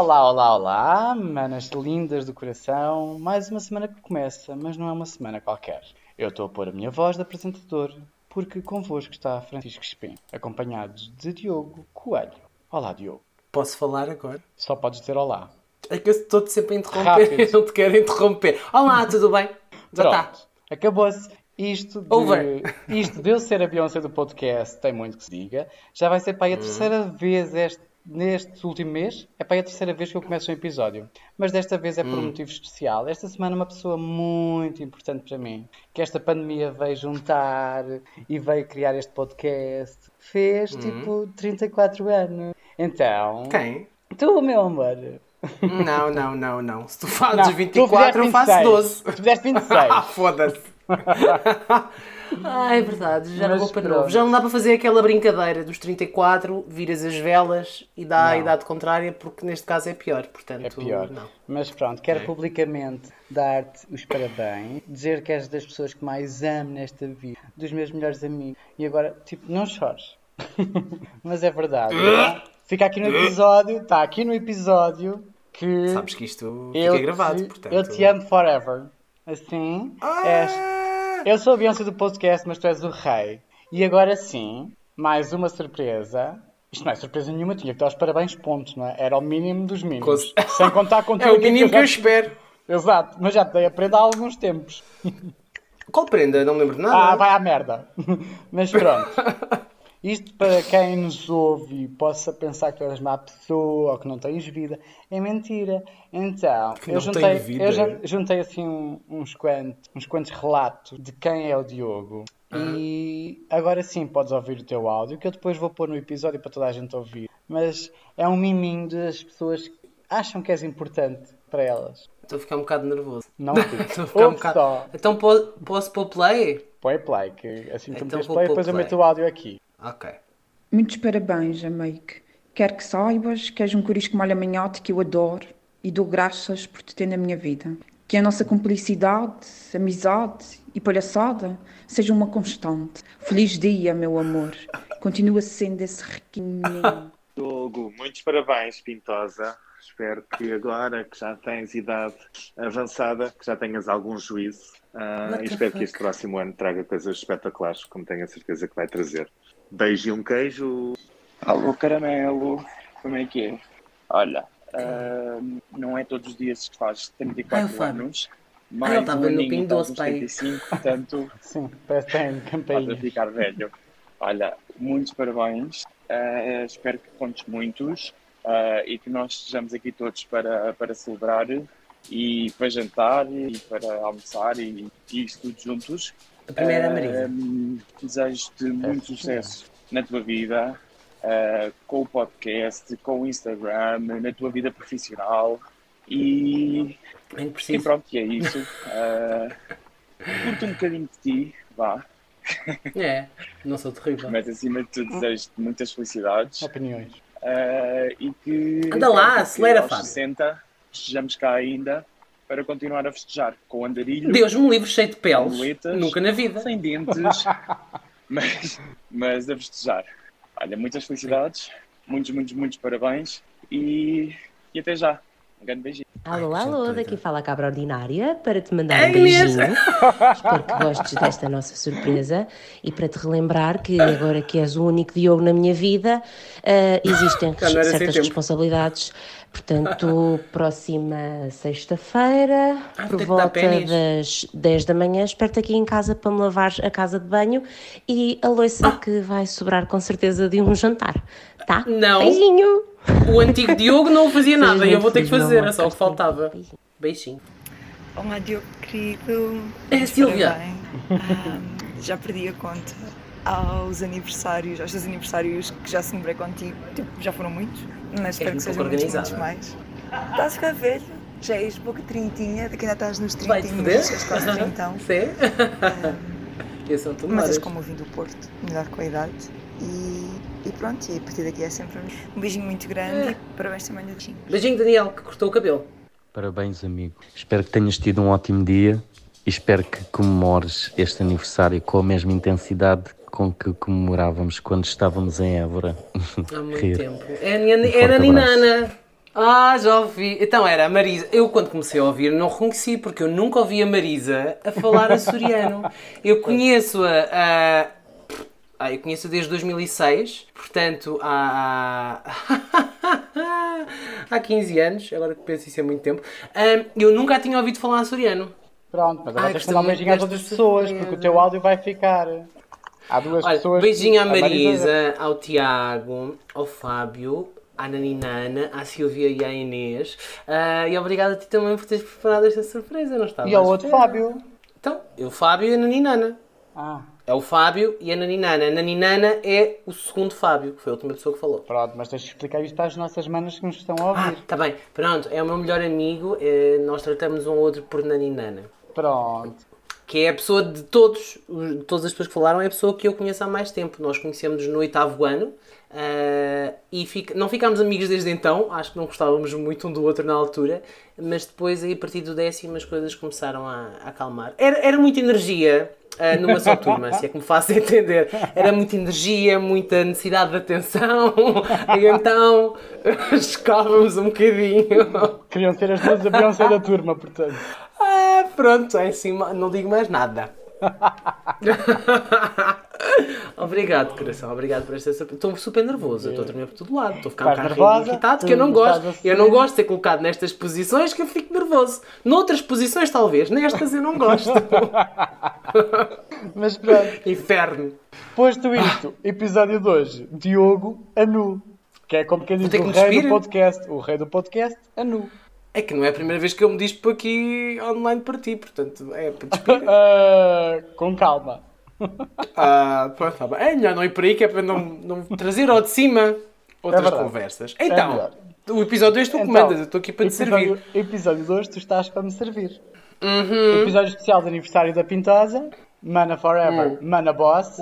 Olá, olá, olá, manas lindas do coração. Mais uma semana que começa, mas não é uma semana qualquer. Eu estou a pôr a minha voz de apresentador, porque convosco está Francisco Espim, acompanhados de Diogo Coelho. Olá, Diogo. Posso falar agora? Só podes dizer olá. É que eu estou sempre a interromper Rápido. eu não te quero interromper. Olá, tudo bem? Já está. Acabou-se. Isto de, Over. isto de eu ser a Beyoncé do podcast, tem muito que se diga. Já vai ser para aí a terceira vez este, neste último mês. É para aí a terceira vez que eu começo um episódio. Mas desta vez é por um motivo especial. Esta semana uma pessoa muito importante para mim, que esta pandemia veio juntar e veio criar este podcast, fez tipo 34 anos. Então, Quem? tu, meu amor. Não, não, não, não. Se tu fazes Não, tu 24, eu fizeste faço 26. 12. Tu fizeste 26. Ah, foda-se. ah, é verdade, já não vou para pronto. novo. Já não dá para fazer aquela brincadeira dos 34, viras as velas e dá a Não. idade contrária, porque neste caso é pior. Portanto, É pior. Não. Mas pronto, quero publicamente dar-te os parabéns, dizer que és das pessoas que mais amo nesta vida, dos meus melhores amigos. E agora, tipo, não chores. Mas é verdade. tá? Fica aqui no episódio, está aqui no episódio que Sabes que isto fica gravado, te, portanto. eu te amo forever. Assim, és. Eu sou a Beyoncé do podcast, mas tu és o rei. E agora sim, mais uma surpresa. Isto não é surpresa nenhuma, tinha que dar os parabéns, ponto, não é? Era o mínimo dos mínimos. Com- Sem contar com É o mínimo que eu já- espero. Exato, mas já te dei a prenda há alguns tempos. Qual prenda? Não me lembro de nada. Ah, vai à merda. Mas pronto. Isto para quem nos ouve e possa pensar que és má pessoa ou que não tens vida, é mentira. Então, Que eu juntei, eu jun- juntei assim um- uns, quantos, uns quantos relatos de quem é o Diogo. E agora sim podes ouvir o teu áudio, que eu depois vou pôr no episódio para toda a gente ouvir. Mas é um miminho das pessoas que acham que és importante para elas. Estou a ficar um bocado nervoso. Não Estou a ficar um bocado. Então po- posso pôr play? Põe play, que assim que tu Então vou play, pôr depois eu play. meto o áudio aqui. Ok. Muitos parabéns, Jamaica. Quero que saibas que és um corisco malha-manhote que eu adoro e dou graças por te ter na minha vida. Que a nossa cumplicidade, amizade e palhaçada seja uma constante. Feliz dia, meu amor. Continua sendo esse riquinho. Diogo, muitos parabéns, Pintosa. Espero que agora que já tens idade avançada, que já tenhas algum juízo. What e espero que fuck? este próximo ano traga coisas espetaculares, como tenho a certeza que vai trazer. Beijo e um queijo. Alô, caramelo, como é que é? Olha, ahm, não é todos os dias que faz Ai, o 34 Fábio. anos, ele mais estava um no Pingo estás Doce, pai. 35, portanto, Sim, tem estás a campainha. ficar velho. Olha, muitos parabéns, ah, espero que contes muitos ah, e que nós estejamos aqui todos para, para celebrar e para jantar e para almoçar e, e isso tudo juntos. A primeira é a Marisa. Desejo-te muito sim. sucesso na tua vida, ah, com o podcast, com o Instagram, na tua vida profissional e, Bem e pronto, e é isso. Ah, curto um bocadinho de ti, vá, É, não sou terrível. mas acima de tudo desejo-te muitas felicidades Opiniões. ah, e que Anda lá, que acelera, Fábio. 60 estejamos cá ainda para continuar a festejar com andarilho, Deus me livre cheio de peles. Nunca na vida. sem dentes, mas, mas a festejar. Olha, muitas felicidades, muitos, muitos, muitos parabéns e, e até já. Um grande beijinho. Alô, alô, daqui fala a cabra ordinária para te mandar É um beijinho. Espero que gostes desta nossa surpresa e para te relembrar que agora que és o único Diogo na minha vida, ah, existem certas tempo. Portanto, próxima sexta-feira, Ah, por volta das 10 da manhã, espero-te aqui em casa para me lavar a casa de banho e a louça que vai sobrar com certeza de um jantar. Tá? Não. Beijinho! O antigo Diogo não fazia nada e eu vou ter que fazer, é só o que faltava. Beijinho. Beijinho. Olá, Diogo querido. É a Muitos Sílvia. parabéns. Ahm, já perdi a conta aos aniversários, aos teus aniversários que já celebrei contigo. Tipo, já foram muitos, mas espero que sejam muitos, muitos organizada. mais. Estás a ficar velho, já és pouco trintinha, daqui ainda estás nos trintinhos, és quase trintão. Sim? Eu sou tu Mas és como o vinho do Porto, melhor com a idade. E, e pronto, e a partir daqui é sempre um beijinho muito grande e parabéns também do beijinho. Beijinho, Daniel, que cortou o cabelo. Parabéns, amigo. Espero que tenhas tido um ótimo dia e espero que comemores este aniversário com a mesma intensidade com que comemorávamos quando estávamos em Évora. Há muito Rir. tempo. É a, Nina- Um é a Ninana. Ah, já ouvi. Então era a Marisa. Eu, quando comecei a ouvir, não reconheci, porque eu nunca ouvi a Marisa a falar açoriano. Eu conheço-a. a- Ah, eu conheço desde 2006, portanto há. há 15 anos, agora que penso isso é muito tempo. Eu nunca a tinha ouvido falar açoriano. Pronto, mas agora Ai, tens que gostei mandar um beijinho às outras pessoas, porque o teu áudio vai ficar. Há duas Olha, pessoas. beijinho à a Marisa, ao Tiago, ao Fábio, à Naninana, à Silvia e à Inês. Ah, e obrigado a ti também por teres preparado esta surpresa, não estava E ao outro. Fábio. Então, eu, o Fábio e a Naninana. Ah, É o Fábio e a Naninana. A Naninana é o segundo Fábio, que foi a última pessoa que falou. pronto, mas tens de explicar isto às nossas manas que nos estão a Ah, ouvir. tá bem. Pronto, é o meu melhor amigo. eh, nós tratamos um outro por Naninana. Pronto. Que é a pessoa de todos, os- de todas as pessoas que falaram, é a pessoa que eu conheço há mais tempo. Nós conhecemos no oitavo ano ah, e fica- não ficámos amigos desde então. Acho que não gostávamos muito um do outro na altura, mas depois, aí, a partir do décimo, as coisas começaram a, a acalmar. Era, era muita energia. ah, numa só turma, se é que me faço entender. Era muita energia, muita necessidade de atenção, e então escávamos um bocadinho. Queriam ser as duas a Beyoncé da turma, portanto. Pronto, é assim, não digo mais nada. obrigado, coração, obrigado por esta. Estou super nervoso, estou a tremer por todo lado, estou a ficar um nervosa? irritado, que eu não gosto. a Eu não gosto de ser colocado nestas posições que eu fico nervoso. Noutras posições, talvez, nestas eu não gosto. Mas pronto. Inferno. Posto isto, episódio de hoje, Diogo Anu. Que é como quem diz o rei despir? do podcast. O rei do podcast, Anu. É que não é a primeira vez que eu me dispo aqui online para ti, portanto, é para despir. Ah, com calma. Ah, pronto, tá bem. É melhor não ir por aí, que é para não, não trazer ao de cima outras verdade. conversas. É Então, melhor. o episódio este tu Então, comandas, eu estou aqui para te servir. Uhum. Episódio de hoje, tu estás para me servir. Episódio especial de aniversário da Pintosa. Mana Forever, Uhum. Mana Boss.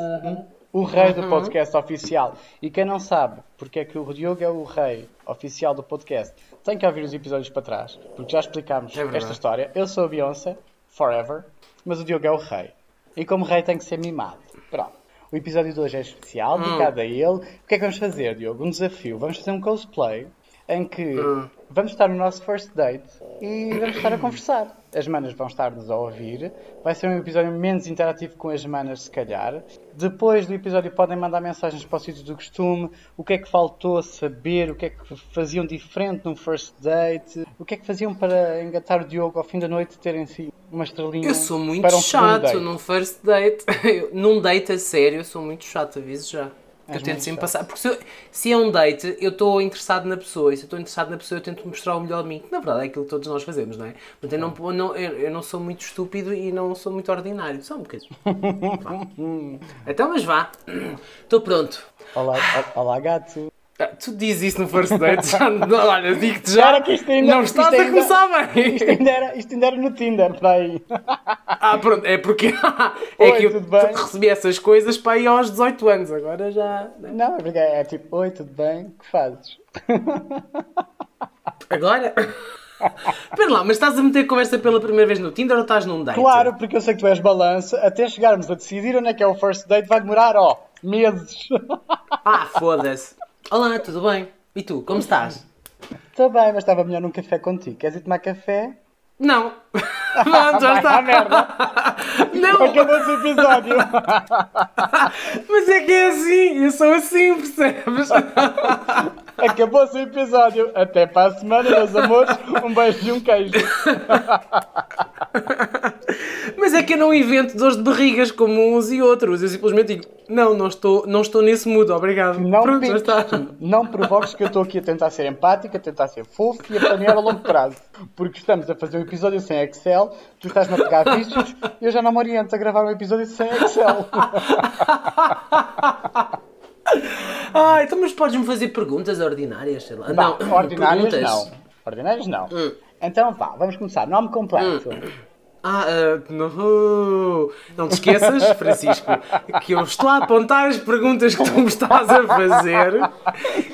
O rei do podcast oficial. E quem não sabe porque é que o Diogo é o rei oficial do podcast, tem que ouvir os episódios para trás, porque já explicámos É esta história. Eu sou a Beyoncé, Forever, mas o Diogo é o rei. E como rei tem que ser mimado. Pronto. O episódio de hoje é especial, Hum. dedicado a ele. O que é que vamos fazer, Diogo? Um desafio. Vamos fazer um cosplay em que Hum. Vamos estar no nosso first date e vamos estar a conversar. As manas vão estar-nos a ouvir. Vai ser um episódio menos interativo com as manas, se calhar. Depois do episódio podem mandar mensagens para o sítio do costume. O que é que faltou saber? O que é que faziam diferente num first date? O que é que faziam para engatar o Diogo ao fim da noite terem si uma estrelinha Eu sou muito um chato num first date. Num date a sério, eu sou muito chato, aviso já. Eu tento sempre passar. Porque se, eu- se é um date, eu estou interessado na pessoa. E se eu estou interessado na pessoa, eu tento mostrar o melhor de mim. Que na verdade é aquilo que todos nós fazemos, não é? Mas eu não, não- eu, eu não sou muito estúpido e não sou muito ordinário. Só um bocadinho. Vá. então, mas vá. Estou pronto. Olá, olá, gato. Ah, Tu dizes isso no first date, já, olha, digo-te já, Era que isto ainda- não isto estás a ainda- começar bem. Isto ainda era, isto ainda era no Tinder, vai. Ah, pronto, é porque é Oi, que eu bem? recebi essas coisas para ir aos 18 anos, agora já. Não, é porque é tipo, oi, tudo bem? Que fazes? Agora? Espera lá, mas estás a meter conversa pela primeira vez no Tinder ou estás num date? Claro, porque eu sei que tu és balança, até chegarmos a decidir onde é que é o first date vai demorar, ó, meses. Ah, foda-se. Olá, tudo bem? E tu, como estás? Estou bem, mas estava melhor num café contigo. Queres ir tomar café? Não. Pronto, já está. merda. Não, Acabou-se o episódio. mas é que é assim, eu sou assim, percebes? Acabou-se o episódio. Até para a semana, meus amores. Um beijo e um queijo. Mas é que eu não invento dores de barrigas como uns e outros. Eu simplesmente digo, não, não estou, não estou nesse mood, obrigado. Não Pronto, piques, está. não provoques que eu estou aqui a tentar ser empática, a tentar ser fofo e a planear a longo prazo. Porque estamos a fazer um episódio sem Excel, tu estás-me a pegar vídeos e eu já não me oriento a gravar um episódio sem Excel. Ah, então mas podes-me fazer perguntas ordinárias, sei lá. Vá, não, ordinárias perguntas. não. Ordinárias não. Hum. Então vá, vamos começar. Nome completo. Ah, ah, não. Não te esqueças, Francisco, que eu estou a apontar as perguntas que tu me estás a fazer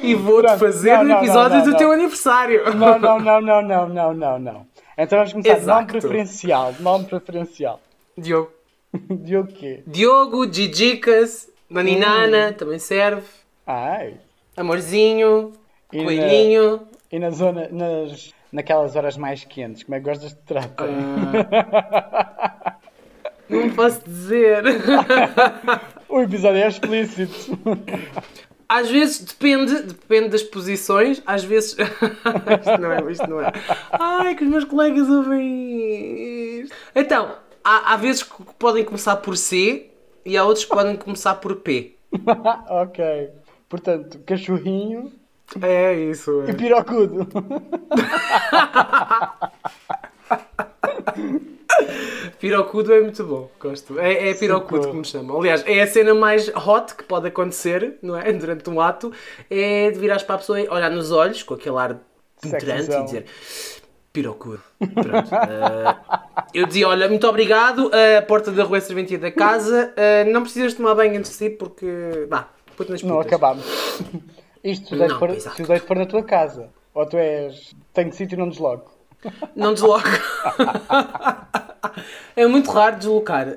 e vou-te fazer não, no episódio não, do não. teu aniversário. Não, não, não, não, não, não, não, não. Então vamos começar. Nome Exato. preferencial. Nome preferencial. Diogo. De o quê? Diogo, Gigicas, Naninana, Hum. também serve. Ai. Amorzinho, E na- Coelhinho. E na zona, nas, naquelas horas mais quentes, como é que gostas de tratar? Não posso dizer. O episódio é explícito. Às vezes depende, depende das posições, às vezes. isto não é, isto não é. Ai, que os meus colegas ouvem isto. Então, há, há vezes que podem começar por C e há outros que podem começar por P. ok. Portanto, cachorrinho É isso. e pirocudo. Pirocudo é muito bom, gosto. É, é pirocudo Socorro. que me chamam. Aliás, é a cena mais hot que pode acontecer, não é? Durante um ato, é de virares para a pessoa e olhar nos olhos, com aquele ar penetrante e dizer pirocudo. Pronto. eh, eu dizia, olha, muito obrigado, a porta da rua é serventia da casa, eh, não precisas tomar banho antes de ir porque, vá, põe-te nas Não putas. acabámos. Isto se o Não, for, se o deito for na tua casa. Ou tu és. Tenho sítio e não desloco. Não desloco. é muito raro deslocar.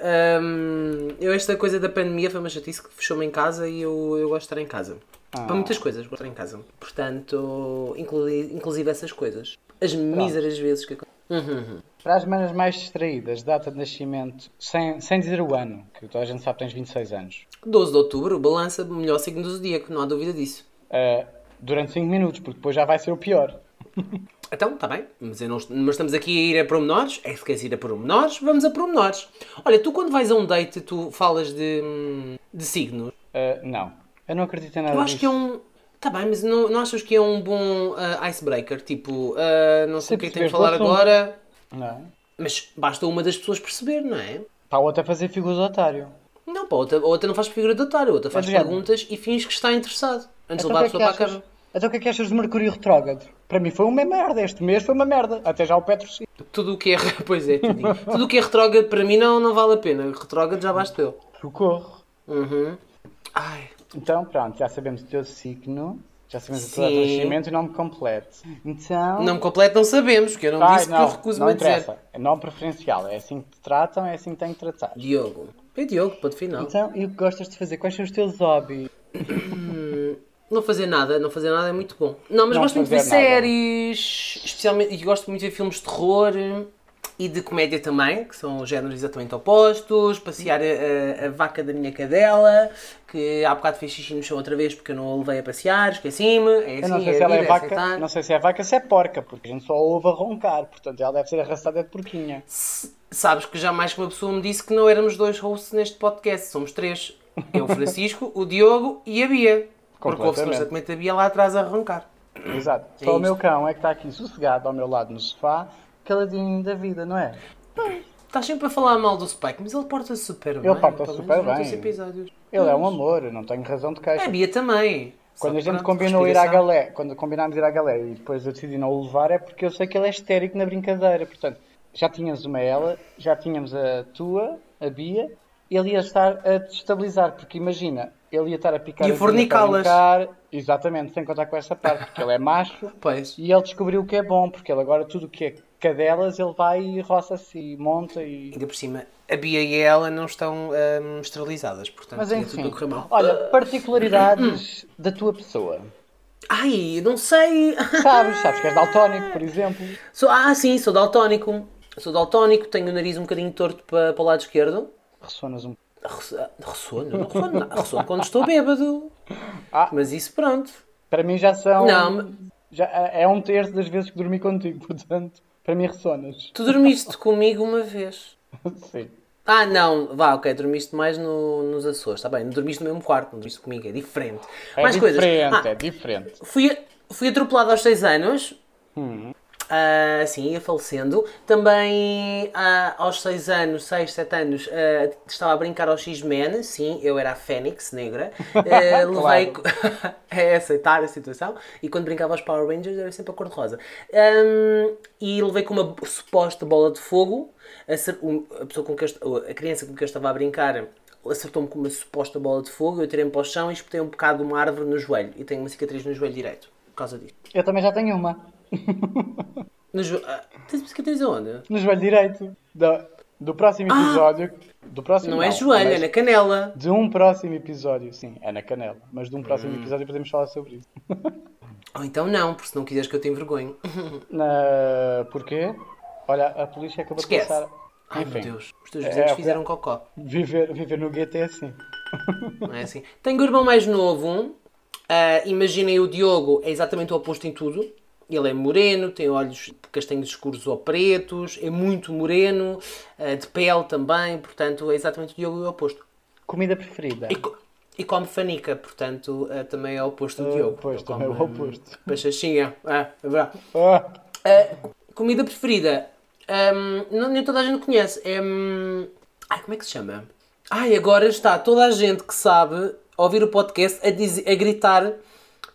Hum, eu, esta coisa da pandemia foi uma chatice que fechou-me em casa e eu, eu gosto de estar em casa. Para muitas coisas, gosto de estar em casa. Portanto, inclui, inclusive essas coisas. As míseras vezes que acontecem. Para as manas mais distraídas, data de nascimento, sem, sem dizer o ano, que toda a gente sabe que tens 26 anos. 12 de outubro, balança, melhor signo do zodíaco, não há dúvida disso. Uh, durante 5 minutos, porque depois já vai ser o pior. Então, está bem, mas, não, mas estamos aqui a ir a pormenores. É se queres ir a pormenores, vamos a pormenores. Olha, tu quando vais a um date, tu falas de, de signos. Uh, não. Eu não acredito em nada Eu acho disso. que é um. Tá bem, mas não, não achas que é um bom ah, icebreaker? Tipo, ah, não sei Se o que é que tenho de falar agora, Não mas basta uma das pessoas perceber, não é? Para a outra fazer figura de otário. Não, pá, outra, outra não faz figura de otário, outra faz perguntas e finge que está interessado. Antes de Então levar a o pessoa é para a cama. Então o que é que achas de Mercúrio retrógrado? Para mim foi uma merda. Este mês foi uma merda. Até já o Petro sim. Tudo o que é. Pois é, tudo, tudo o que é retrógrado para mim não, não vale a pena. Retrógrado já basta eu. Socorro. Uhum. Ai. Então pronto, já sabemos o teu signo. Já sabemos o teu nascimento e nome completo. Então... Nome completo não sabemos, porque eu não Ai, disse que eu não, recuso-me não a dizer. interessa. É nome preferencial. É assim que te tratam, é assim que têm que tratar. Diogo. É Diogo, ponto final. Então, e o que gostas de fazer? Quais são os teus hobbies? Não fazer nada, não fazer nada é muito bom. Não, mas Não gosto muito de ver nada. séries, especialmente, e gosto muito de ver filmes de terror e de comédia também, que são géneros exatamente opostos. Passear a, a- a vaca da minha cadela, que há bocado fez xixi no chão outra vez porque eu não a levei a passear, esqueci-me. É assim, Eu não sei é se a ela é é vaca, não sei se é vaca, se é porca, porque a gente só ouve a roncar, portanto ela deve ser arrastada de porquinha. S- Sabes que já mais que uma pessoa me disse que não éramos dois hosts neste podcast, somos três. Eu, o Francisco, o Diogo e a Bia. Porque ouve-se Completamente. constantemente a Bia lá atrás a roncar. Exato. É Só o meu cão é que está aqui sossegado ao meu lado no sofá, caladinho da vida, não é? Estás sempre a falar mal do Spike, mas ele porta-se super bem. Ele porta-se super bem. Ele é um amor, não tenho razão de queixa. A Bia também. Quando Só a gente combinou ir à galé, quando combinámos ir à galé e depois eu decidi não o levar, é porque eu sei que ele é histérico na brincadeira. Portanto, já tínhamos uma ela, já tínhamos a tua, a Bia, ele ia estar a destabilizar, porque imagina, ele ia estar a picar Bia fornicá-las. Exatamente, sem contar com essa parte, porque ele é macho Pois. e ele descobriu o que é bom, porque ele agora tudo o que é cadelas, ele vai e roça-se e monta e. Ainda por cima, a Bia e ela não estão hum, esterilizadas, portanto, Mas enfim, tudo correr mal. olha, particularidades da tua pessoa. Ai, não sei. Sabes, sabes que és daltónico, por exemplo. Sou, ah, sim, sou daltónico. Sou daltónico, tenho o nariz um bocadinho torto para, para o lado esquerdo. Ressonas um Ressono, não ressono, ressono quando estou bêbado. Ah. Mas isso pronto. Para mim já são. Não, Já é um terço das vezes que dormi contigo, portanto, para mim ressonas. Tu dormiste comigo uma vez. Sim. Ah, não, vá, ok, dormiste mais no- nos Açores, está bem, não dormiste no mesmo quarto, não dormiste comigo, é diferente. É mais coisas. diferente, Ah, é diferente. fui, fui atropelado aos 6 anos, Hum. Ah, sim, ia falecendo. Também ah, aos 6 anos, 6, 7 anos, ah, estava a brincar ao X-Men, sim, eu era a Fênix Negra. Ah, levei. é aceitar a situação. E quando brincava aos Power Rangers era sempre a cor-de-rosa. Ahm, e levei com uma suposta bola de fogo. Acer- um- A, pessoa com que eu a criança com que eu estava a brincar acertou-me com uma suposta bola de fogo. Eu tirei-me para o chão e espetei um bocado de uma árvore no joelho. E tenho uma cicatriz no joelho direito por causa disto. Eu também já tenho uma. No jo... ah, tens cicatriz aonde? No joelho direito. Do, do próximo episódio. Do próximo, Ah! Não é joelho, é mas na canela. De um próximo episódio, sim, é na canela. Mas de um Hum. próximo episódio podemos falar sobre isso. Ou então não, porque se não quiseres que eu te envergonhe. Na... Porquê? Olha, a polícia acabou Esquece. de passar. Ai Enfim, meu Deus, os teus É, vizinhos é, fizeram é. cocó. Viver, viver no gueto é assim. Não é assim? Tenho o irmão mais novo. ah, imaginem o Diogo, é exatamente o oposto em tudo. Ele é moreno, tem olhos castanhos escuros ou pretos, é muito moreno, ah, de pele também, portanto é exatamente o Diogo é o oposto. Comida preferida? E, co- e come fanica, portanto ah, também é o oposto do Ah, Diogo. pois, também é o come, oposto. Bachachinha, ah, é verdade. Ah, Ah, comida preferida. Ahm, não, nem toda a gente conhece. É. hum, Ai, como é que se chama? Ai, agora está toda a gente que sabe ouvir o podcast a, dizer- a gritar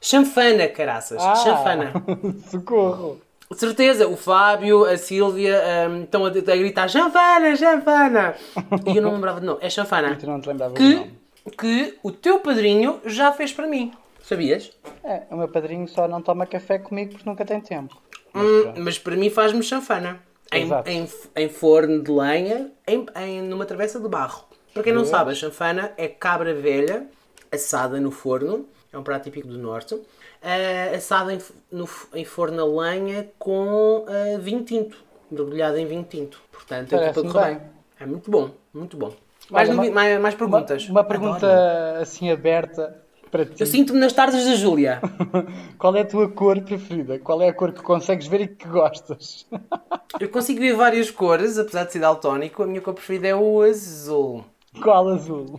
chanfana, caraças. ah, Chanfana. Socorro! De certeza, o Fábio, a Sílvia ahm, estão a, a gritar chanfana, chanfana. E eu não me lembrava de não. É chanfana. E tu não te lembravas Que, nome? que o teu padrinho já fez para mim. Sabias? É, o meu padrinho só não toma café comigo porque nunca tem tempo. Hum, mas para mim faz-me chanfana. Em, em, em forno de lenha, em, em- numa travessa de barro. Para quem não sabe, a chanfana é cabra velha, assada no forno. É um prato típico do norte. eh, assada em, no em forno a lenha com eh, vinho tinto. Mergulhada em vinho tinto. Portanto, é tudo bem. bem. É muito bom, muito bom. Mais, Olha, mais, mais perguntas. Uma, uma pergunta Adoro. assim aberta para ti. Eu sinto-me nas tardes da Júlia. Qual é a tua cor preferida? Qual é a cor que consegues ver e que gostas? Eu consigo ver várias cores, apesar de ser daltónico. A minha cor preferida é o azul. Qual azul?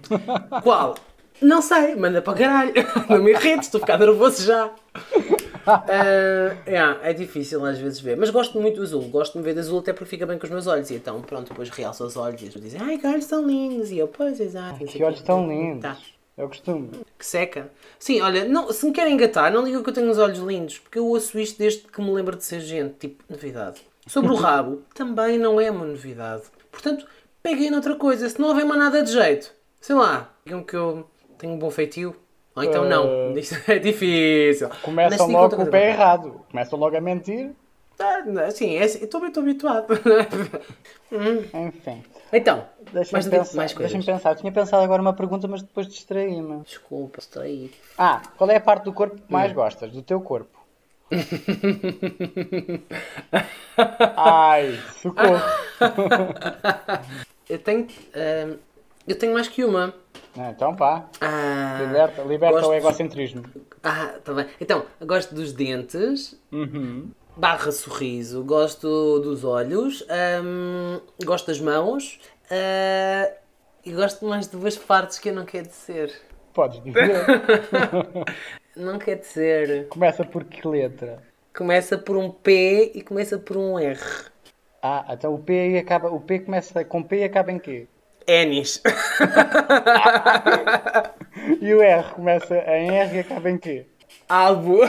Qual? Não sei, manda para o caralho. Não me irrites, estou a ficar nervoso já. Ah, yeah, é difícil às vezes ver, mas gosto muito do azul. Gosto de me ver de azul até porque fica bem com os meus olhos. E então, pronto, depois realço os olhos e eles dizem: Ai, que olhos tão lindos. E eu, pois, exato. sei Que olhos tão lindos. Tá. É o costume. Que seca. Sim, olha, não, se me querem engatar, não digam que eu tenho os olhos lindos, porque eu ouço isto desde que me lembro de ser gente, tipo, novidade. Sobre o rabo, também não é uma novidade. Portanto, peguem noutra coisa, se não houver mais nada de jeito. Sei lá, digam que eu tenho um bom feitio. Ou então não. Eh, Isso é difícil. Começam Mas logo com o pé errado. Começam logo a mentir. Ah, não, Sim, é, assim, eu estou estou habituado. Enfim. então, Deixa-me novi- pensar. Deixa-me pensar. Tinha pensado agora uma pergunta, mas depois distraí-me. Desculpa, estou aí. Ah, qual é a parte do corpo que mais Hum. gostas? Do teu corpo? Ai, socorro. Eu tenho. ah, eu tenho mais que uma. Ah, Então vá. Ah, Liberta, liberta gosto- o egocentrismo. Ah, tá bem. Então, gosto dos dentes, Uhum. barra sorriso, gosto dos olhos, hum, gosto das mãos ah, e gosto mais de duas partes que eu não quero dizer. Podes dizer. Não quer dizer. Começa por que letra? Começa por um P e começa por um R. Ah, então o P acaba. O P começa com P e acaba em quê? Enis. E o R começa em R e acaba em quê? Albo.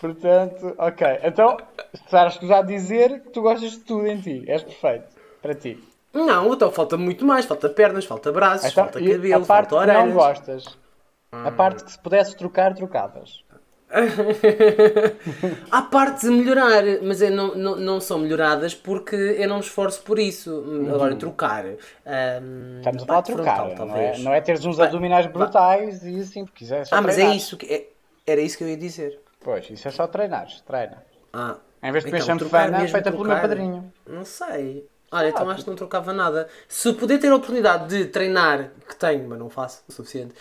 Portanto, ok. Então, estás a dizer que tu gostas de tudo em ti. És perfeito. Para ti. Não, então falta muito mais. Falta pernas, falta braços, Então, falta cabelo, a parte falta que não gostas. A parte que se pudesses trocar, trocavas. Há partes a melhorar, mas eu não, não, não são melhoradas porque eu não me esforço por isso. Agora, trocar. Uhum. Estamos a falar de trocar. frontal, não, é, não é teres uns abdominais brutais e assim, porque isso é Ah, mas é isso. Que, é- era isso que eu ia dizer. Pois, isso é só treinar. Treina. Ah, Em vez de comer então, chanfana mesmo, feita pelo meu padrinho. Não sei. Olha, então acho que não trocava nada. Se puder ter a oportunidade de treinar, que tenho, mas não faço o suficiente,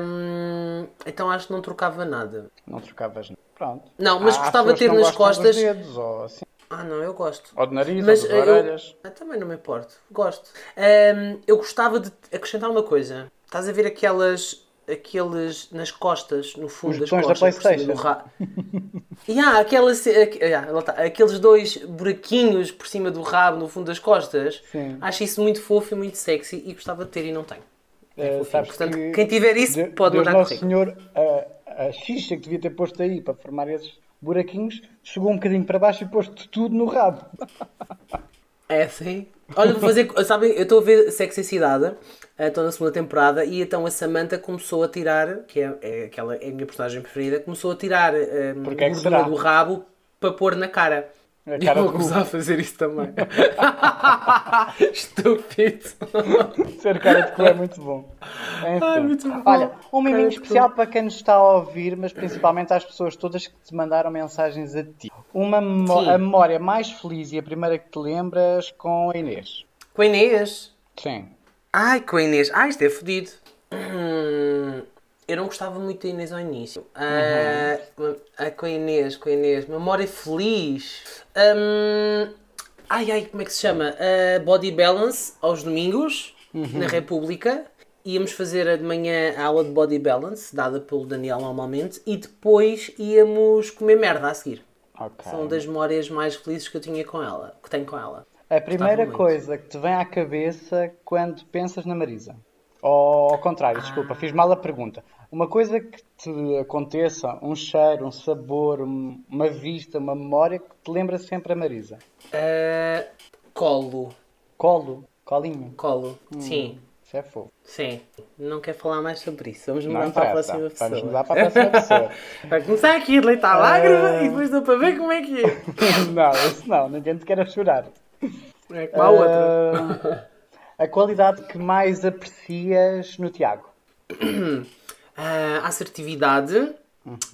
hum, então acho que não trocava nada. Não trocavas. Pronto. Não, mas Há gostava de ter nas gostam dos costas- dedos, ou assim. Ah, não, eu gosto. Ou de nariz, Mas ou eh, das eu, orelhas. Ah, também não me importo. Gosto. Ahm, eu gostava de acrescentar uma coisa. Estás a ver aquelas. Aqueles nas costas, no fundo Os das botões da costas, por cima do e há aquelas, aqu- yeah, está, aqueles dois buraquinhos por cima do rabo, no fundo das costas. Sim. Acho isso muito fofo e muito sexy e gostava de ter e não tenho. Eh, sabes Portanto, que quem tiver isso De- pode Deus mandar Nosso currículo. Senhor, a, a xixa que devia ter posto aí para formar esses buraquinhos, chegou um bocadinho para baixo e pôs-te tudo no rabo. É assim? Olha, vou fazer. Sabem, eu estou a ver Sexy Cidade, estou na segunda temporada, e então a Samantha começou a tirar, que é, é aquela é a minha personagem preferida, começou a tirar Porque é gordura será? do rabo para pôr na cara. A E cara vou de cu. começar a fazer isso também. Estúpido. Ser cara de cu é muito bom. Enfim. Ai, muito bom. Olha, um miminho especial para quem nos está a ouvir, mas principalmente às pessoas todas que te mandaram mensagens a ti. Uma Sim. a memória mais feliz e a primeira que te lembras com a Inês. Com a Inês. Sim. Ai, com a Inês. Ai, isto é fodido. Hum, eu não gostava muito da Inês ao início. Ah, ah, com a Inês, com a Inês. Memória feliz. Hum, ai, ai, como é que se chama? Ah, body Balance aos domingos, na República. Íamos fazer de manhã a aula de Body Balance, dada pelo Daniel normalmente, e depois íamos comer merda a seguir. Ok. São das memórias mais felizes que eu tinha com ela, que tenho com ela. A primeira coisa que te vem à cabeça quando pensas na Marisa? Ou ao contrário, desculpa, fiz mal a pergunta. Uma coisa que te aconteça, um cheiro, um sabor, um- uma vista, uma memória que te lembra sempre a Marisa. Ah, colo. Colo, colinho. Colo. Sim. Isso é fofo. Sim, não quero falar mais sobre isso. Vamos mudar para a próxima pessoa. Vamos mudar para a próxima pessoa. Vai começar aqui a deitar lágrima e depois dou para ver como é que é. não, isso não, ninguém te quer chorar. É como a outra. Ah, a qualidade que mais aprecias no Tiago? A assertividade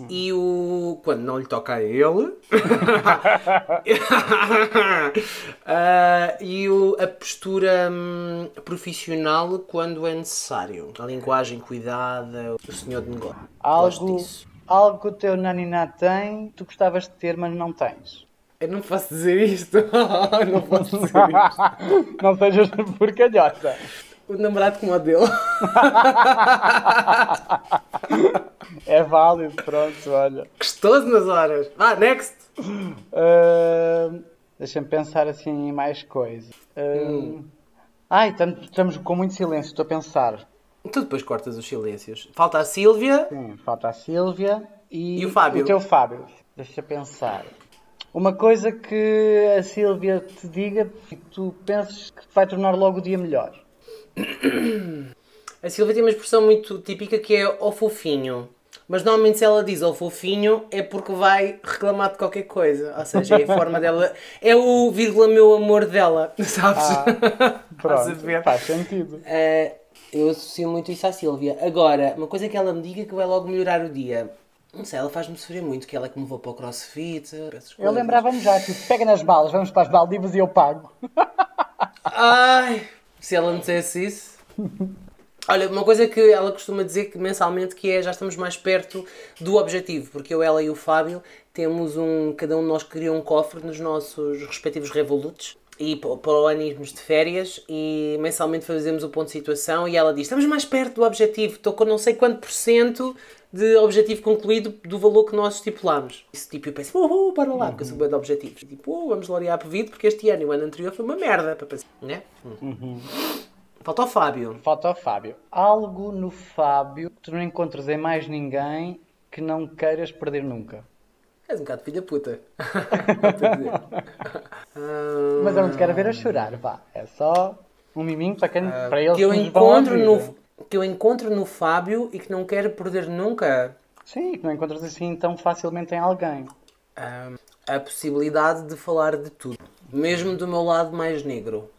e o. quando não lhe toca a ele. Ah, e o... a postura hum, profissional quando é necessário. A linguagem cuidada, o senhor de negócio. Algo, algo que o teu naniná tem, tu gostavas de ter, mas não tens. Eu não posso dizer isto. não posso dizer isto. não sejas porcalhota. O namorado como o dele. É válido, pronto, olha. Gostoso nas horas. Ah, next! Ah, Deixa-me pensar assim em mais coisas. Ah, Hum. Ai, estamos, com muito silêncio, estou a pensar. Tu depois cortas os silêncios. Falta a Sílvia. Sim, falta a Sílvia e, E o Fábio? O teu Fábio. Deixa eu pensar. Uma coisa que a Sílvia te diga e tu penses que vai tornar logo o dia melhor. A Silvia tem uma expressão muito típica que é ao fofinho. Mas normalmente se ela diz ao fofinho é porque vai reclamar de qualquer coisa. Ou seja, é a forma dela. É o vírgula meu amor dela. Sabes? Estás a Pronto, faz sentido. Eh, eu associo muito isso à Silvia. Agora, uma coisa que ela me diga que vai logo melhorar o dia. Não sei, ela faz-me sofrer muito, que ela é que me levou para o crossfit. Eu lembrava-me já, tipo, pega nas balas, vamos para as Baldivas e eu pago. Ai, se ela me dissesse isso. Olha, uma coisa que ela costuma dizer que mensalmente que é já estamos mais perto do objetivo, porque eu, ela e o Fábio temos um, cada um de nós criou um cofre nos nossos respectivos Revoluts e para o ano irmos de férias e mensalmente fazemos o ponto de situação e ela diz, estamos mais perto do objetivo, estou com não sei quanto por cento de objetivo concluído do valor que nós estipulámos. Isso tipo, eu penso, uhul, para lá, porque eu sou bem de objetivos. Tipo, uh, vamos laurear vida porque este ano e o ano anterior foi uma merda, para pensar, né? Falta o Fábio. Falta ao Fábio. Algo no Fábio que tu não encontras em mais ninguém que não queiras perder nunca. És um bocado filha puta. Mas eu não te quero ver a chorar, vá. É só um miminho para, quem, para eles que eu encontro no que eu encontro no Fábio e que não quero perder nunca Sim, que não encontras assim tão facilmente em alguém. ah, a possibilidade de falar de tudo, mesmo do meu lado mais negro,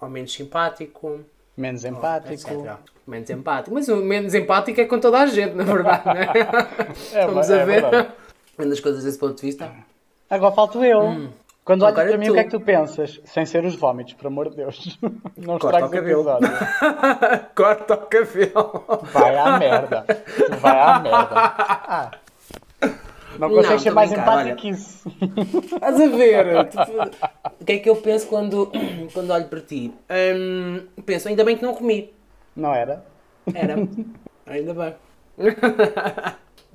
ou menos simpático, Menos empático. etc. Menos empático, mas o menos empático é com toda a gente, na verdade, né? É, Vamos é a ver. verdade. Vendo as coisas desse ponto de vista. Agora falto eu. Quando olhas para mim, tu. o que é que tu pensas? Sem ser os vómitos, por amor de Deus. Não Corta o cabelo. Corta o cabelo. Vai à merda. Vai à merda. Ah. Não consegues ser mais empático que isso. Estás a ver? Tipo, o que é que eu penso quando, quando olho para ti? Hum, penso, ainda bem que não comi. Não era? Era. Ainda bem.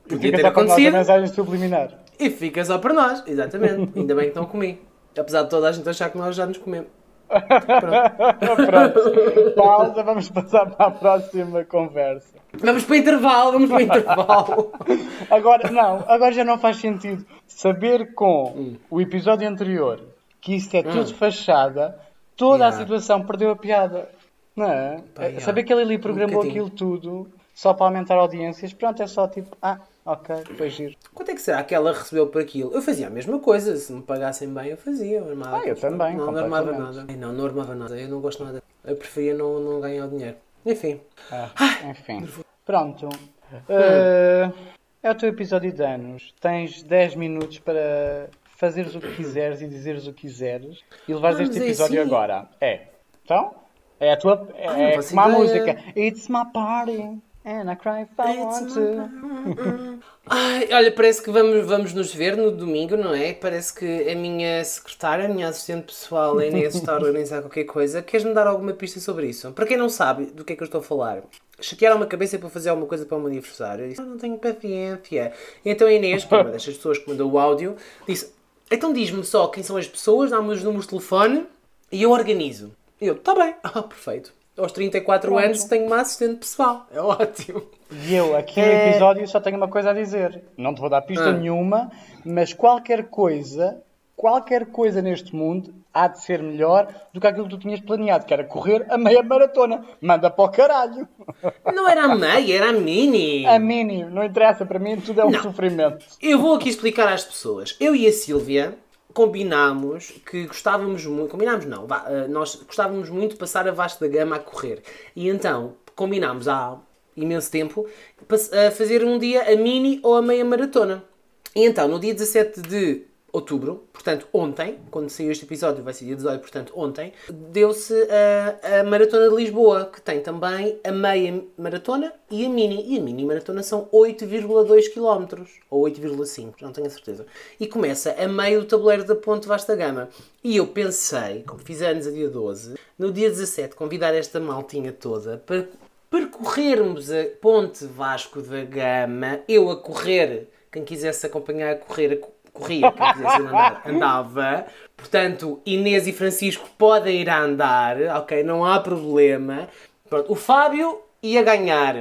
Podia Fica ter acontecido mensagem subliminar. E fica só para nós. Exatamente. Ainda bem que não comi. Apesar de toda a gente achar que nós já nos comemos. Pronto. Pausa, vamos passar para a próxima conversa. Vamos para o intervalo, vamos para o intervalo. Agora, não, agora já não faz sentido saber com Hum. o episódio anterior que isso é tudo fachada, toda Yeah. a situação perdeu a piada. Não é? Yeah. Saber que ele ali programou bocadinho. aquilo tudo só para aumentar audiências, pronto, é só tipo, ah, Ok, foi giro. Quanto é que será que ela recebeu por aquilo? Eu fazia a mesma coisa, se me pagassem bem eu fazia. Eu armava, Ah, eu também, Não, não armava nada. Não, não armava nada. Eu não gosto nada. Eu preferia não, não ganhar o dinheiro. Enfim. Ah, enfim. Pronto. Uh, é o teu episódio de anos. Tens 10 minutos para fazeres o que quiseres e dizeres o que quiseres e levares Vamos este a episódio assim. agora. É. Então? É a tua. É, não é como a música. It's my party. And I cry if I want to. Ai, olha, parece que vamos, vamos nos ver no domingo, não é? Parece que a minha secretária, a minha assistente pessoal, a Inês, está a organizar qualquer coisa. Queres-me dar alguma pista sobre isso? Para quem não sabe do que é que eu estou a falar, chatearam-me a cabeça para fazer alguma coisa para o meu aniversário. Eu disse, ah, não tenho paciência. E então a Inês, que é uma destas pessoas que mandou o áudio, disse, então diz-me só quem são as pessoas, dá-me os números de telefone e eu organizo. E eu, tá bem. Ah, perfeito. Aos 34 Pronto. anos tenho uma assistente pessoal. É ótimo. E eu, aqui no É. episódio, só tenho uma coisa a dizer. Não te vou dar pista Ah. nenhuma, mas qualquer coisa, qualquer coisa neste mundo há de ser melhor do que aquilo que tu tinhas planeado, que era correr a meia maratona. Manda para o caralho. Não era a meia, era a mini. A mini, não interessa, para mim tudo é um Não. sofrimento. Eu vou aqui explicar às pessoas. Eu e a Sílvia combinámos que gostávamos muito. Combinámos não, vá, eh, nós gostávamos muito de passar a vasta gama a correr. E então combinámos há imenso tempo a fazer um dia a mini ou a meia maratona. E então, no dia 17 de outubro, portanto ontem, quando saiu este episódio, vai ser dia 18, portanto ontem, deu-se a, a Maratona de Lisboa, que tem também a meia maratona e a mini. E a mini maratona são 8,2 km, ou 8,5, não tenho a certeza. E começa a meio do tabuleiro da Ponte Vasta Gama. E eu pensei, como fiz anos a dia 12, no dia 17 convidar esta maltinha toda para percorrermos a Ponte Vasco da Gama, eu a correr, quem quisesse acompanhar a correr, corria, andar, andava. Portanto, Inês e Francisco podem ir a andar, ok? Não há problema. Pronto, o Fábio ia ganhar.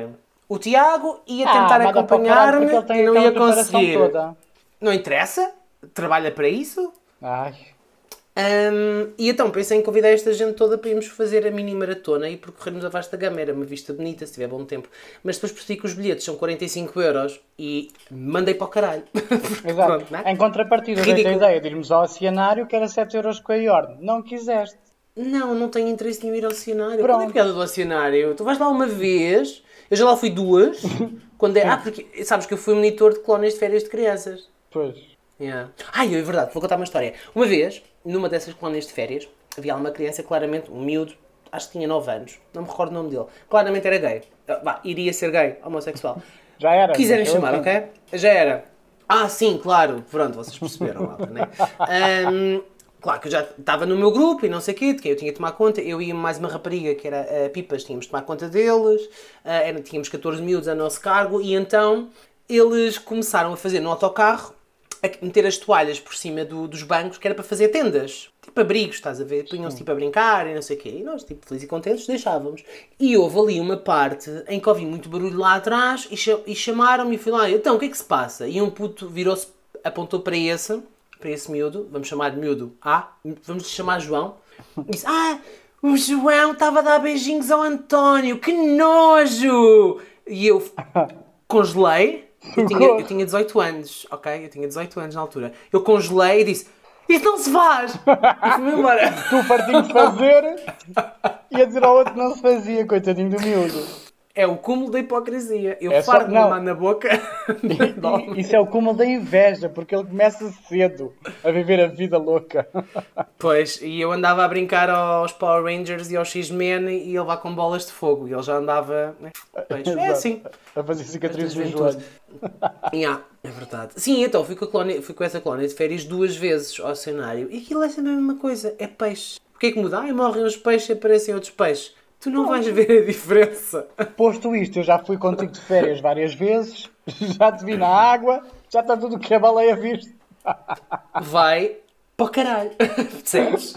O Tiago ia tentar Ah, caralho, acompanhar-me e não ia conseguir. toda. Não interessa, trabalha para isso. Ai, Hum, e então pensei em convidar esta gente toda para irmos fazer a mini maratona e percorrermos a vasta gama. Era uma vista bonita, se tiver bom tempo. Mas depois percebi que os bilhetes são 45 euros e mandei para o caralho. Exato. pronto, é? Em contrapartida, dei a ideia de irmos ao Oceanário, que era 7 euros com a Iorn. Não quiseste. Não, não tenho interesse em ir ao oceanário. Pronto. Qual é a piada do oceanário? Tu vais lá uma vez, eu já lá fui duas. quando é... Ah, porque sabes que eu fui monitor de colónias de férias de crianças. Pois. Yeah. Ai, é verdade, vou contar uma história. Uma vez, numa dessas colónias de férias, havia lá uma criança, claramente, um miúdo, acho que tinha 9 anos, não me recordo o nome dele. Claramente era gay. Ah, Vá, iria ser gay, homossexual. Já era. Quiserem chamar, ok? Já era. Ah, sim, claro. Pronto, vocês perceberam, malta, né? Ahm, claro que eu já estava no meu grupo e não sei o quê, de quem eu tinha que tomar conta. Eu e mais uma rapariga, que era a Pipas, tínhamos de tomar conta deles. Ah, era- tínhamos 14 miúdos a nosso cargo e então eles começaram a fazer no autocarro a meter as toalhas por cima do- dos bancos, que era para fazer tendas. Tipo abrigos, estás a ver? Punham-se tipo a brincar e não sei o quê. E nós, tipo, felizes e contentes, deixávamos. E houve ali uma parte em que ouvi muito barulho lá atrás e, cha- e chamaram-me e fui lá. Então, o que é que se passa? E um puto virou-se, apontou para esse, para esse miúdo, vamos chamar de miúdo A, vamos lhe chamar João, e disse, ah, o João estava a dar beijinhos ao António, que nojo! E eu congelei, eu tinha, eu tinha 18 anos, ok? Eu tinha 18 anos na altura. Eu congelei e disse: Isto não se faz! E fui-me embora. Tu fartinho de fazer, ia dizer ao outro que não se fazia, coitadinho do miúdo. É o cúmulo da hipocrisia. Eu É só- farto não. mamar na boca. Isso é o cúmulo da inveja, porque ele começa cedo a viver a vida louca. Pois, e eu andava a brincar aos Power Rangers e aos X-Men e ele vá com bolas de fogo. E ele já andava. né? Pois, é assim. A fazer cicatrizes no joelho. Yeah, é verdade. Sim, então fui com, colónia, fui com essa colónia de férias duas vezes ao cenário e aquilo é sempre a mesma coisa, é peixe. O que é que muda? Ai, morrem os peixes e aparecem outros peixes. Tu não vais ver a diferença. Posto isto, eu já fui contigo de férias várias vezes, já te vi na água, já está tudo o que a baleia viste. Vai para o caralho. Percebes?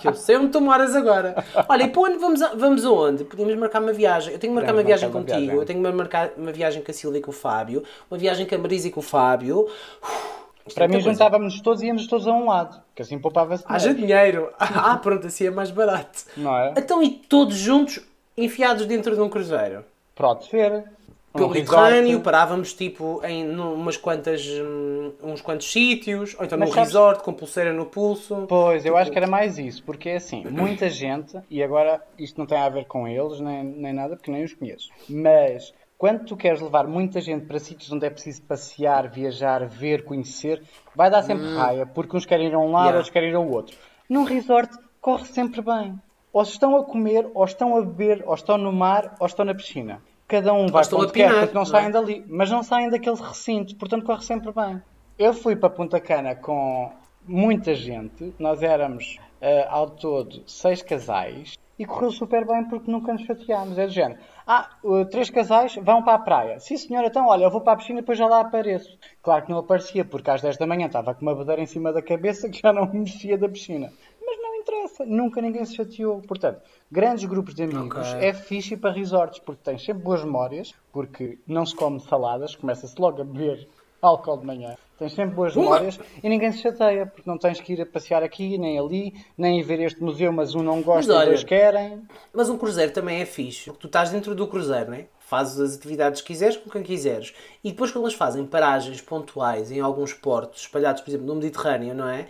Que eu sei onde tu moras agora. Olha, e para onde vamos, a- vamos aonde? Podíamos marcar uma viagem. Eu tenho que marcar uma Podemos viagem marcar uma contigo. viagem. Eu tenho que marcar uma viagem com a Silvia e com o Fábio. Uma viagem com a Marisa e com o Fábio. Isto Para é mim, muita coisa. juntávamos todos e íamos todos a um lado, que assim poupava-se Haja dinheiro. Ah, pronto, assim é mais barato. não é? Então e todos juntos enfiados dentro de um cruzeiro? Pode ser. pelo Um Mediterrâneo, resort. parávamos tipo em umas quantas, hum, uns quantos sítios, ou então Mas num sabes- resort com pulseira no pulso. Pois, eu acho que era mais isso, porque é assim, muita gente, e agora isto não tem a ver com eles nem, nem nada, porque nem os conheço, mas quando tu queres levar muita gente para sítios onde é preciso passear, viajar, ver, conhecer, vai dar sempre raia, porque uns querem ir a um lado, Hum. Yeah. outros querem ir ao outro. Num resort corre sempre bem. Ou estão a comer, ou estão a beber, ou estão no mar, ou estão na piscina. Cada um vai para onde quer, porque não não saem é? dali, mas não saem daquele recinto, portanto corre sempre bem. Eu fui para Punta Cana com muita gente, nós éramos eh, ao todo seis casais e correu super bem porque nunca nos chateámos. É do género. Ah, uh, três casais vão para a praia. Sim senhora, então olha, eu vou para a piscina e depois já lá apareço. Claro que não aparecia porque às 10 da manhã estava com uma badeira em cima da cabeça que já não me mexia da piscina. Mas não interessa, nunca ninguém se chateou. Portanto, grandes grupos de amigos Ok. é fixe para resorts porque tens sempre boas memórias, porque não se come saladas, começa-se logo a beber álcool de manhã. Tens sempre boas Uma. memórias e ninguém se chateia, porque não tens que ir a passear aqui, nem ali, nem ir ver este museu, mas um não gosta e dois querem. Mas um cruzeiro também é fixe. porque Tu estás dentro do cruzeiro, né? Fazes as atividades que quiseres com quem quiseres. E depois, quando eles fazem paragens pontuais em alguns portos, espalhados, por exemplo, no Mediterrâneo, não é?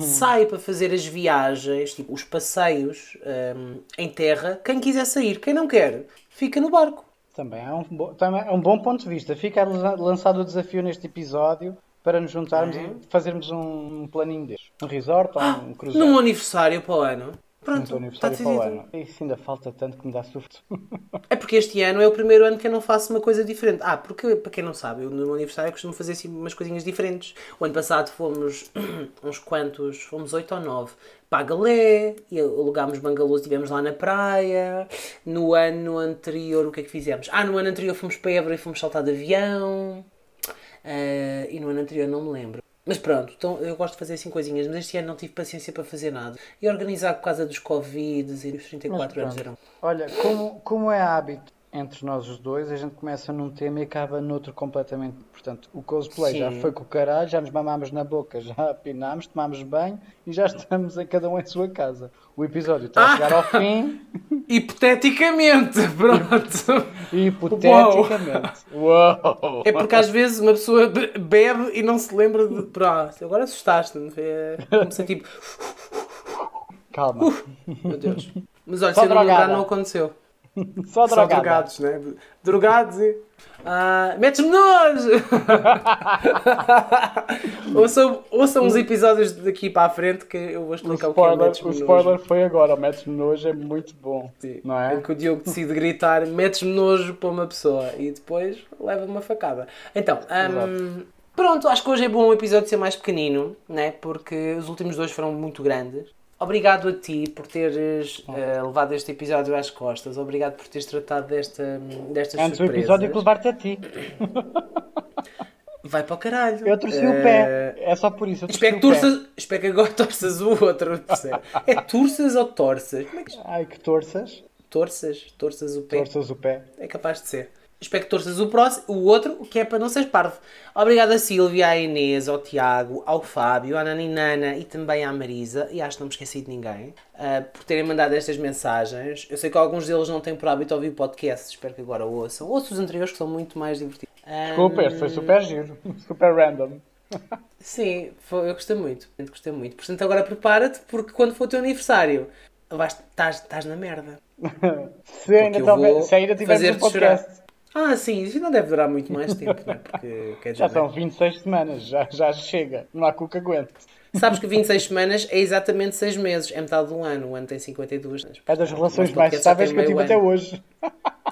Sai para fazer as viagens, tipo, os passeios hum, em terra. Quem quiser sair, quem não quer, fica no barco. Também é um, bo- também é um bom ponto de vista. Fica lan- lançado o desafio neste episódio para nos juntarmos É. e fazermos um, planinho deste. Um resort ou um cruzeiro. Num aniversário para o ano. No Pronto, está aniversário para o decidido. ano. Isso ainda falta tanto que me dá surto. É porque este ano é o primeiro ano que eu não faço uma coisa diferente. Ah, porque, para quem não sabe, eu no meu aniversário costumo fazer assim umas coisinhas diferentes. O ano passado fomos uns quantos, fomos oito ou nove para a Galé, e alugámos bangalôs, estivemos lá na praia. No ano anterior, o que é que fizemos? Ah, no ano anterior fomos para Évora e fomos saltar de avião. Ah, e no ano anterior não me lembro. Mas pronto, então eu gosto de fazer assim coisinhas, mas este ano não tive paciência para fazer nada. E organizar por causa dos Covid e dos 34 anos eram. Olha, como, como é hábito entre nós os dois, a gente começa num tema e acaba noutro completamente. Portanto, o cosplay já Sim. foi com o caralho, já nos mamámos na boca, já apinámos, tomámos banho e já estamos em cada um em sua casa. O episódio está a chegar ao fim Hipoteticamente, pronto. hipoteticamente. Uou! É porque às vezes uma pessoa be- bebe e não se lembra de. Pronto, agora assustaste-me. É, Comecei tipo, Calma. meu Deus. Mas olha, Só se eu não lembrar, não aconteceu. Só Só drogada. drogados, né? Drogados e. Ah, Metes-me nojo! ouçam, ouçam uns episódios daqui para a frente que eu vou O explicar o que é spoiler, metes-me o nojo. spoiler foi agora, o Metes Nojo é muito bom. Sim. Não é? Em que o Diogo decide gritar metes-me nojo para uma pessoa e depois leva uma facada. Então, hum, pronto, acho que hoje é bom o episódio ser mais pequenino, né? porque os últimos dois foram muito grandes. Obrigado a ti por teres eh, levado este episódio às costas. Obrigado por teres tratado desta, destas Antes do surpresas. episódio que levar-te a ti. Vai para o caralho. Eu torci o Eh, pé. É só por isso. Eu Espero que, o torças, espero que agora torças o outro. É torças ou torças? Como é que Ai, que torças. torças? Torças o pé? Torças o pé. É capaz de ser. Espero que torças o próximo, o outro, que é para não seres parvo. Obrigado a Silvia, à Inês, ao Tiago, ao Fábio, à Naninana e também à Marisa, e acho que não me esqueci de ninguém, ah, por terem mandado estas mensagens. Eu sei que alguns deles não têm por hábito ouvir podcast, espero que agora ouçam. Ouçam os anteriores que são muito mais divertidos. Desculpa, este foi super giro. Super random. Sim, foi- eu gostei muito. Eu gostei muito. Portanto, agora prepara-te, porque quando for o teu aniversário, estás na merda. Se ainda, vou se ainda um fazer-te podcast. Ah, sim, isso não deve durar muito mais tempo, não é? Porque, quer dizer, Já são 26 semanas, já, já chega. Não há cu que aguente. Sabes que 26 semanas é exatamente 6 meses, é metade do ano, o ano tem 52 semanas. É das relações mais já estáveis que eu tive até hoje.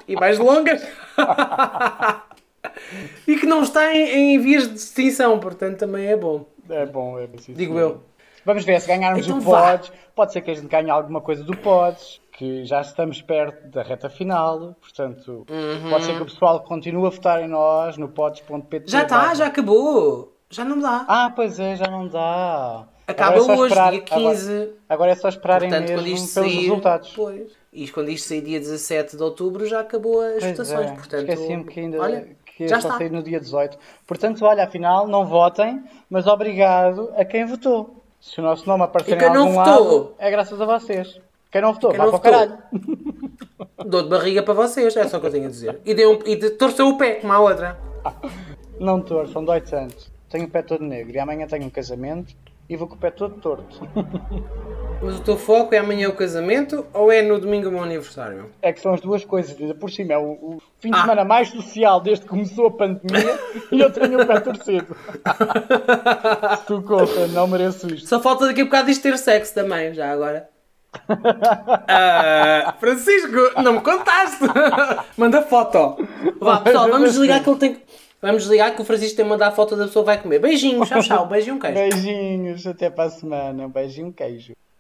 E mais longas! e que não está em, em vias de extinção, portanto também é bom. É bom, é preciso. Digo eu. Vamos ver se ganharmos Então o. Pods. Pode ser que a gente ganhe alguma coisa do Pods, que já estamos perto da reta final. Portanto, Uhum. pode ser que o pessoal continue a votar em nós no pods.pt. Já está, já acabou! Já não dá. Ah, pois é, já não dá. Acaba é hoje, esperar- dia 15. Agora, agora é só esperarem Portanto, mesmo pelos sair, resultados. Pois. E quando isto sair dia 17 de outubro já acabou as Pois votações. é, Portanto, esqueci-me que ainda olha, que já está. sair no dia 18. Portanto, olha, afinal, não votem, mas obrigado a quem votou. Se o nosso nome aparecer em algum votou? lado, é graças a vocês. Quem não votou, Quem vá não para o votou? caralho. Dou de barriga para vocês, é só o que eu tenho a dizer. E, dei um, e de- torceu o pé, como a outra. Não torçam, dói tanto. Tenho o pé todo negro e amanhã tenho um casamento e vou com o pé todo torto. Mas o teu foco é amanhã o casamento ou é no domingo o meu aniversário? É que são as duas coisas. ainda Por cima é o, o fim de Ah. semana mais social desde que começou a pandemia e eu tenho o pé torcido. Socorro, não mereço isto. Só falta daqui a bocado isto ter sexo também, já agora. Ah, Francisco, não me contaste! Manda foto. Vá, pessoal, vamos desligar que ele tem. Vamos desligar que o Francisco tem que mandar a foto da pessoa que vai comer. Beijinhos, tchau, tchau. Beijo um queijo. Beijinhos, até para a semana. Beijinho, queijo.